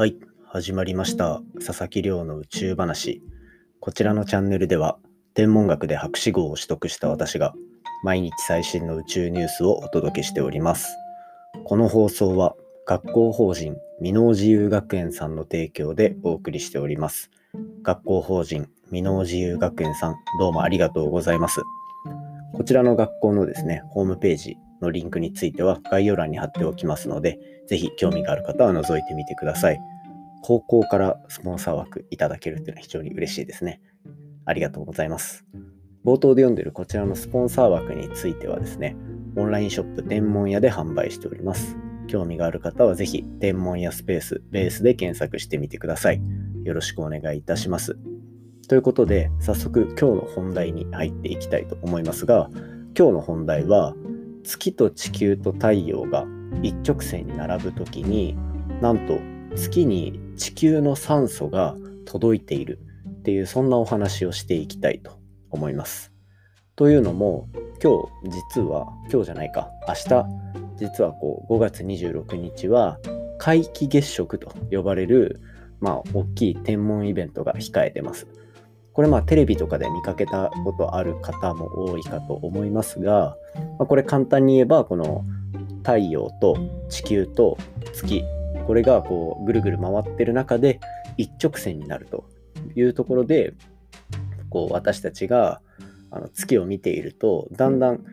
はい、始まりました。佐々木亮の宇宙話。こちらのチャンネルでは、天文学で博士号を取得した私が、毎日最新の宇宙ニュースをお届けしております。この放送は、学校法人箕面自由学園さんの提供でお送りしております。学校法人箕面自由学園さん、どうもありがとうございます。こちらの学校のですね、ホームページのリンクについては概要欄に貼っておきますので、ぜひ興味がある方は覗いてみてください。高校からスポンサー枠いただけるというのは非常に嬉しいですね。ありがとうございます。冒頭で読んでいるこちらのスポンサー枠についてはですね、オンラインショップ天文屋で販売しております。興味がある方はぜひ天文屋スペースベースで検索してみてください。よろしくお願いいたします。ということで、早速今日の本題に入っていきたいと思いますが、今日の本題は、月と地球と太陽が一直線に並ぶときになんと月に地球の酸素が届いているっていうそんなお話をしていきたいと思います。というのも今日実は今日じゃないか明日実はこう5月26日は皆既月食と呼ばれるまあ大きい天文イベントが控えてます。これまあテレビとかで見かけたことある方も多いかと思いますが、まあ、これ簡単に言えばこの太陽と地球と月これがこうぐるぐる回ってる中で一直線になるというところでこう私たちがあの月を見ているとだんだん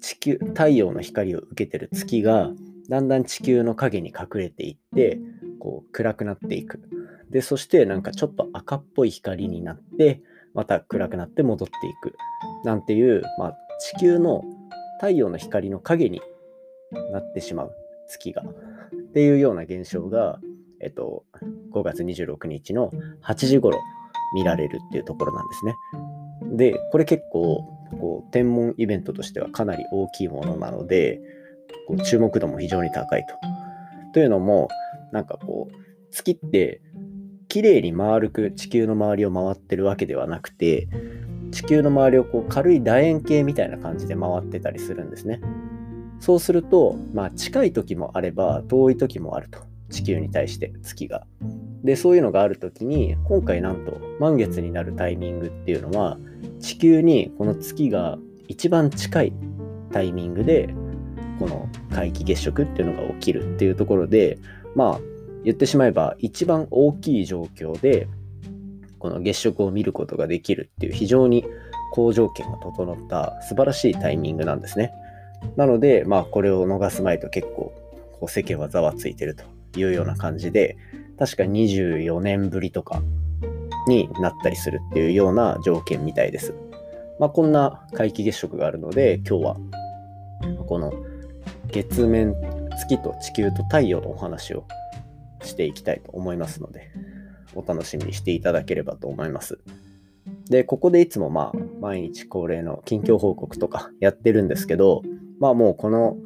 地球太陽の光を受けてる月がだんだん地球の影に隠れていってこう暗くなっていく。でそしてなんかちょっと赤っぽい光になってまた暗くなって戻っていくなんていう、まあ、地球の太陽の光の影になってしまう月がっていうような現象が、えっと、5月26日の8時頃見られるっていうところなんですね。でこれ結構こう天文イベントとしてはかなり大きいものなのでこう注目度も非常に高いと。というのもなんかこう月って綺麗に丸く地球の周りを回ってるわけではなくて地球の周りをこう軽い楕円形みたいな感じで回ってたりするんですね。そうすると、まあ、近い時もあれば遠い時もあると地球に対して月が。でそういうのがある時に今回なんと満月になるタイミングっていうのは地球にこの月が一番近いタイミングでこの皆既月食っていうのが起きるっていうところでまあ言ってしまえば一番大きい状況でこの月食を見ることができるっていう非常に好条件が整った素晴らしいタイミングなんですね。なので、まあ、これを逃すまいと結構こう世間はざわついてるというような感じで確か24年ぶりとかになったりするっていうような条件みたいです。まあ、こんな皆既月食があるので今日はこの月面月と地球と太陽のお話をしていきたいと思いますのでお楽しみにしていただければと思います。で、ここでいつもまあ毎日恒例の近況報告とかやってるんですけど、まあもうこの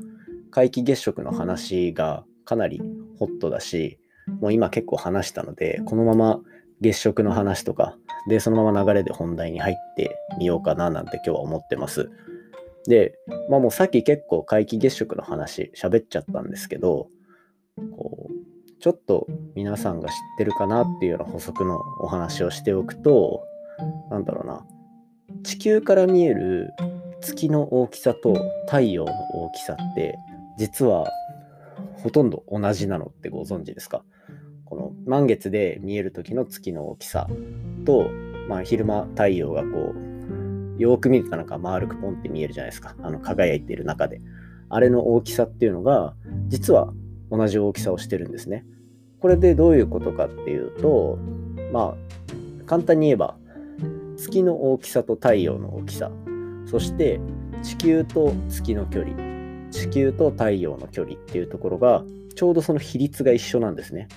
皆既月食の話がかなりホットだし、もう今結構話したので、このまま月食の話とか、で、そのまま流れで本題に入ってみようかななんて今日は思ってます。で、まあもうさっき結構皆既月食の話喋っちゃったんですけど、こう、ちょっと皆さんが知ってるかなっていうような補足のお話をしておくと、なんだろうな、地球から見える月の大きさと太陽の大きさって実はほとんど同じなのってご存知ですか？この満月で見える時の月の大きさと、まあ、昼間太陽がこうよく見るとなんか丸くポンって見えるじゃないですか。あの輝いている中で。あれの大きさっていうのが実は同じ大きさをしてるんですね。これでどういうことかっていうとまあ簡単に言えば月の大きさと太陽の大きさ。そして地球と月の距離。地球と太陽の距離っていうところがちょうどその比率が一緒なんですね。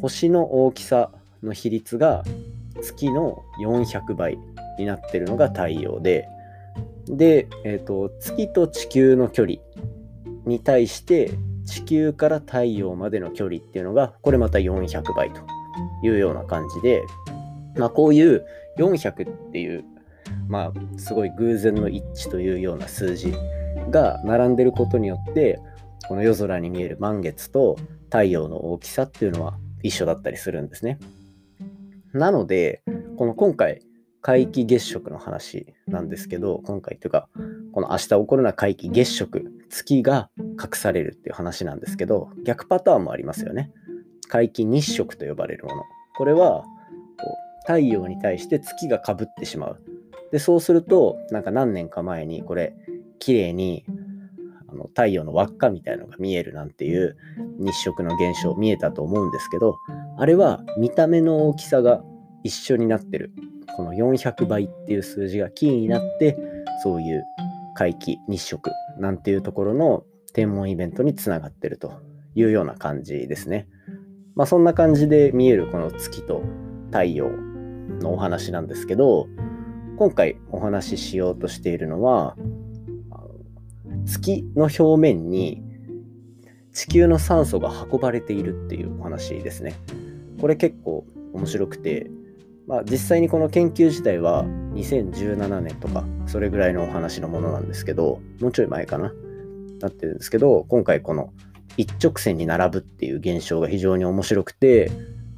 星の大きさの比率が月の400倍になってるのが太陽でで、えーと、月と地球の距離に対して地球から太陽までの距離っていうのがこれまた400倍というような感じで、まあ、こういう400っていう、まあ、すごい偶然の一致というような数字が並んでることによってこの夜空に見える満月と太陽の大きさっていうのは一緒だったりするんですね。なので、この今回、皆既月食の話なんですけど、今回というか、この明日起こるのは皆既月食、月が隠されるっていう話なんですけど、逆パターンもありますよね。皆既日食と呼ばれるもの。これは、太陽に対して月がかぶってしまう。で、そうすると、なんか何年か前にこれ、綺麗にあの太陽の輪っかみたいのが見えるなんていう日食の現象見えたと思うんですけど、あれは見た目の大きさが一緒になってる。この400倍っていう数字がキーになって、そういう皆既日食なんていうところの天文イベントにつながってるというような感じですね。まあそんな感じで見えるこの月と太陽のお話なんですけど、今回お話ししようとしているのは、月の表面に地球の酸素が運ばれているっていうお話ですね。これ結構面白くて、まあ、実際にこの研究自体は2017年とかそれぐらいのお話のものなんですけどもうちょい前かななってるんですけど今回この一直線に並ぶっていう現象が非常に面白くて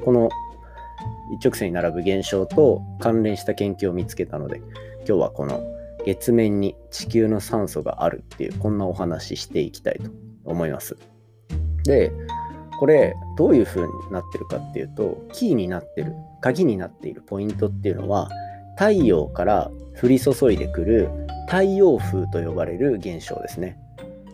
この一直線に並ぶ現象と関連した研究を見つけたので今日はこの月面に地球の酸素があるっていうこんなお話ししていきたいと思います。でこれどういう風になってるかっていうとキーになってる鍵になっているポイントっていうのは太陽から降り注いでくる太陽風と呼ばれる現象ですね。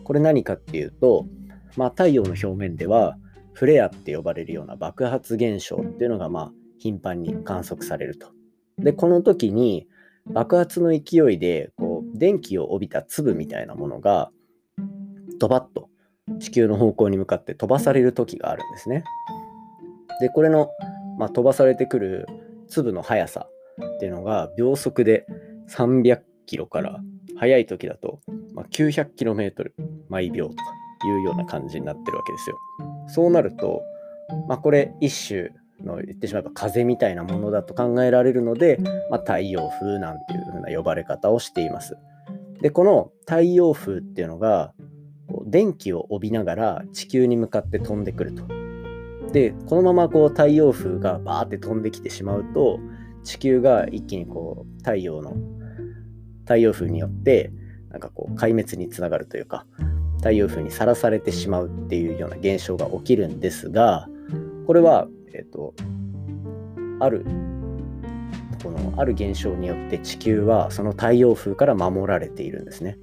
これ何かっていうと、まあ、太陽の表面ではフレアって呼ばれるような爆発現象っていうのがまあ頻繁に観測されると。でこの時に爆発の勢いでこう電気を帯びた粒みたいなものがドバッと地球の方向に向かって飛ばされる時があるんですね。でこれの、まあ、飛ばされてくる粒の速さっていうのが秒速で300キロから速い時だと、まあ、900キロメートル毎秒とかいうような感じになってるわけですよ。そうなると、まあ、これ一種の言ってしまえば風みたいなものだと考えられるので、まあ、太陽風なんていう風な呼ばれ方をしています。でこの太陽風っていうのがこう電気を帯びながら地球に向かって飛んでくると。でこのままこう太陽風がバーって飛んできてしまうと地球が一気にこう太陽の太陽風によってなんかこう壊滅につながるというか太陽風にさらされてしまうっていうような現象が起きるんですがこれはえっ、と、ある、このある現象によって地球はその太陽風から守られているんですね。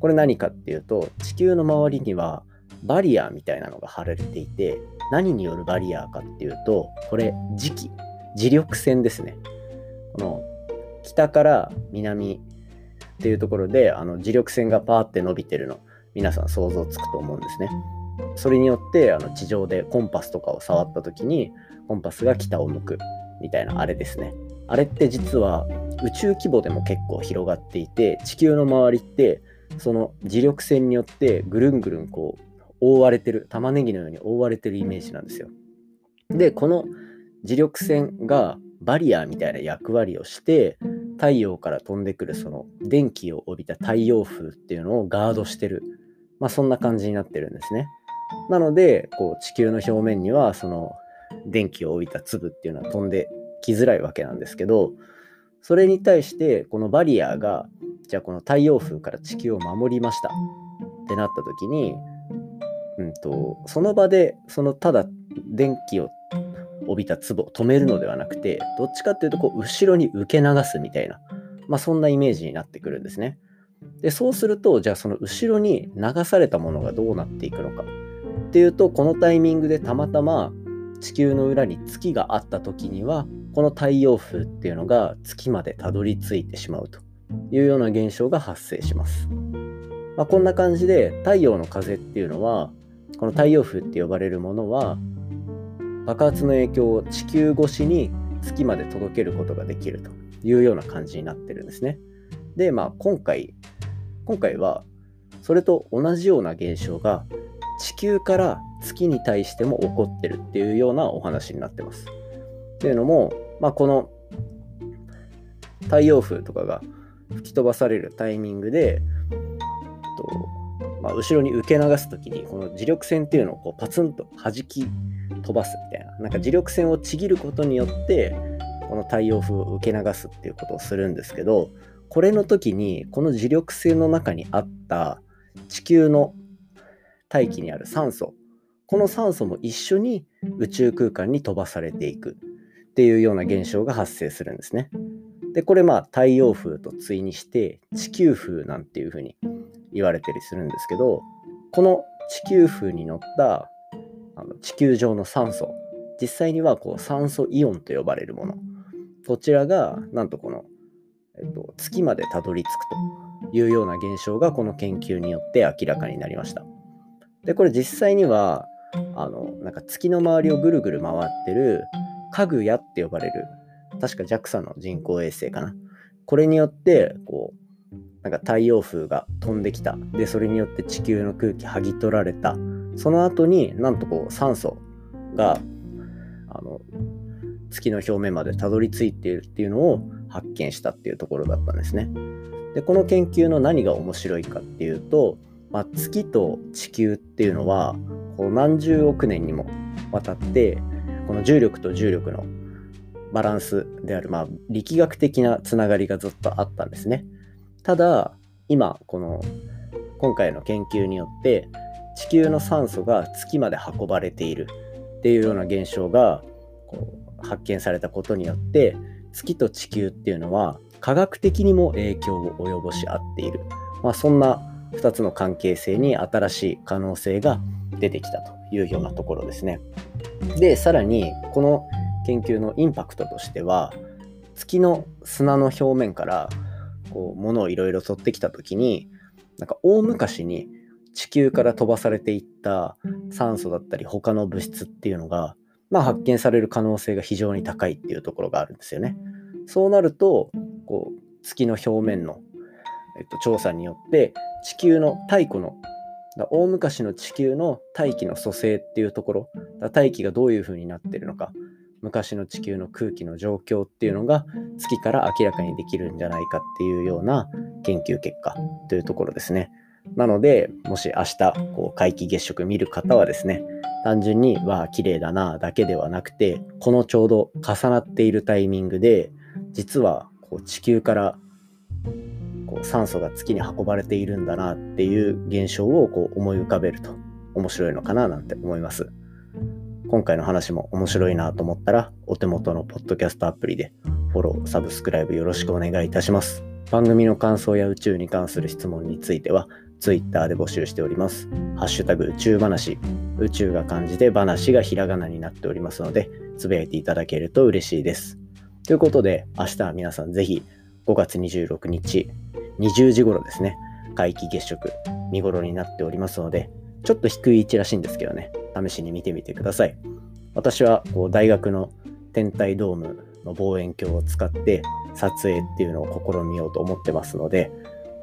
これ何かっていうと、地球の周りにはバリアーみたいなのが張られていて、何によるバリアーかっていうと、これ磁気、磁力線ですね。この北から南っていうところであの磁力線がパーって伸びてるの皆さん想像つくと思うんですね。それによってあの地上でコンパスとかを触った時にコンパスが北を向くみたいなあれですね。あれって実は宇宙規模でも結構広がっていて地球の周りってその磁力線によってぐるんぐるんこう覆われてる玉ねぎのように覆われてるイメージなんですよ。でこの磁力線がバリアみたいな役割をして太陽から飛んでくるその電気を帯びた太陽風っていうのをガードしてる、まあ、そんな感じになってるんですね。なので、こう地球の表面にはその電気を帯びた粒っていうのは飛んできづらいわけなんですけど、それに対してこのバリアが、じゃあこの太陽風から地球を守りました。ってなった時に、うんと、その場でそのただ電気を帯びた粒を止めるのではなくて、どっちかっていうとこう後ろに受け流すみたいな、まあ、そんなイメージになってくるんですね。でそうするとじゃあその後ろに流されたものがどうなっていくのかっていうとこのタイミングでたまたま地球の裏に月があった時にはこの太陽風っていうのが月までたどり着いてしまうというような現象が発生します。まあ、こんな感じで太陽の風っていうのはこの太陽風って呼ばれるものは爆発の影響を地球越しに月まで届けることができるというような感じになってるんですね。で、まあ今回、今回はそれと同じような現象が地球から月に対しても起こってるっていうようなお話になってます。っていうのも、まあ、この太陽風とかが吹き飛ばされるタイミングで、とまあ、後ろに受け流す時にこの磁力線っていうのをこうパツンと弾き飛ばすみたいな。なんか磁力線をちぎることによってこの太陽風を受け流すっていうことをするんですけどこれの時にこの磁力線の中にあった地球の大気にある酸素。この酸素も一緒に宇宙空間に飛ばされていく。っていうような現象が発生するんですね。でこれまあ太陽風と対にして地球風なんていうふうに言われたりするんですけどこの地球風に乗ったあの地球上の酸素。実際にはこう酸素イオンと呼ばれるもの。こちらがなんとこの、えっと、月までたどり着くというような現象がこの研究によって明らかになりました。でこれ実際にはあのなんか月の周りをぐるぐる回ってるかぐやって呼ばれる確か JAXA の人工衛星かな。これによってこうなんか太陽風が飛んできた。でそれによって地球の空気剥ぎ取られた。その後になんとこう酸素があの月の表面までたどり着いているっていうのを発見したっていうところだったんですね。でこの研究の何が面白いかっていうと、まあ、月と地球っていうのはこう何十億年にもわたってこの重力と重力のバランスである、まあ、力学的なつながりがずっとあったんですね。ただ今この今回の研究によって地球の酸素が月まで運ばれているっていうような現象がこう発見されたことによって月と地球っていうのは科学的にも影響を及ぼし合っている、まあ、そんな2つの関係性に新しい可能性が出てきたというようなところですね。でさらにこの研究のインパクトとしては月の砂の表面からこう物をいろいろ取ってきた時になんか大昔に地球から飛ばされていった酸素だったり他の物質っていうのが、まあ、発見される可能性が非常に高いっていうところがあるんですよね。そうなるとこう月の表面の、えっと、調査によって地球の太古の大昔の地球の大気の組成っていうところ大気がどういう風になってるのか昔の地球の空気の状況っていうのが月から明らかにできるんじゃないかっていうような研究結果というところですね。なので、もし明日こう皆既月食見る方はですね、単純に、わあ、綺麗だな、だけではなくて、このちょうど重なっているタイミングで、実はこう地球からこう酸素が月に運ばれているんだなっていう現象をこう思い浮かべると面白いのかななんて思います。今回の話も面白いなと思ったら、お手元のポッドキャストアプリでフォロー、サブスクライブよろしくお願いいたします。番組の感想や宇宙に関する質問については、Twitter で募集しております。ハッシュタグ宇宙話、宇宙が漢字で話がひらがなになっておりますので、つぶやいていただけると嬉しいです。ということで、明日は皆さんぜひ5月26日20時頃ですね、皆既月食見頃になっておりますので、ちょっと低い位置らしいんですけどね、試しに見てみてください。私はこう大学の天体ドームの望遠鏡を使って撮影っていうのを試みようと思ってますので、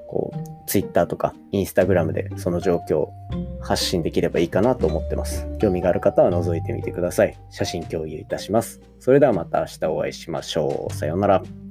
こう Twitter とか Instagram でその状況を発信できればいいかなと思ってます。興味がある方は覗いてみてください。写真共有いたします。それではまた明日お会いしましょう。さようなら。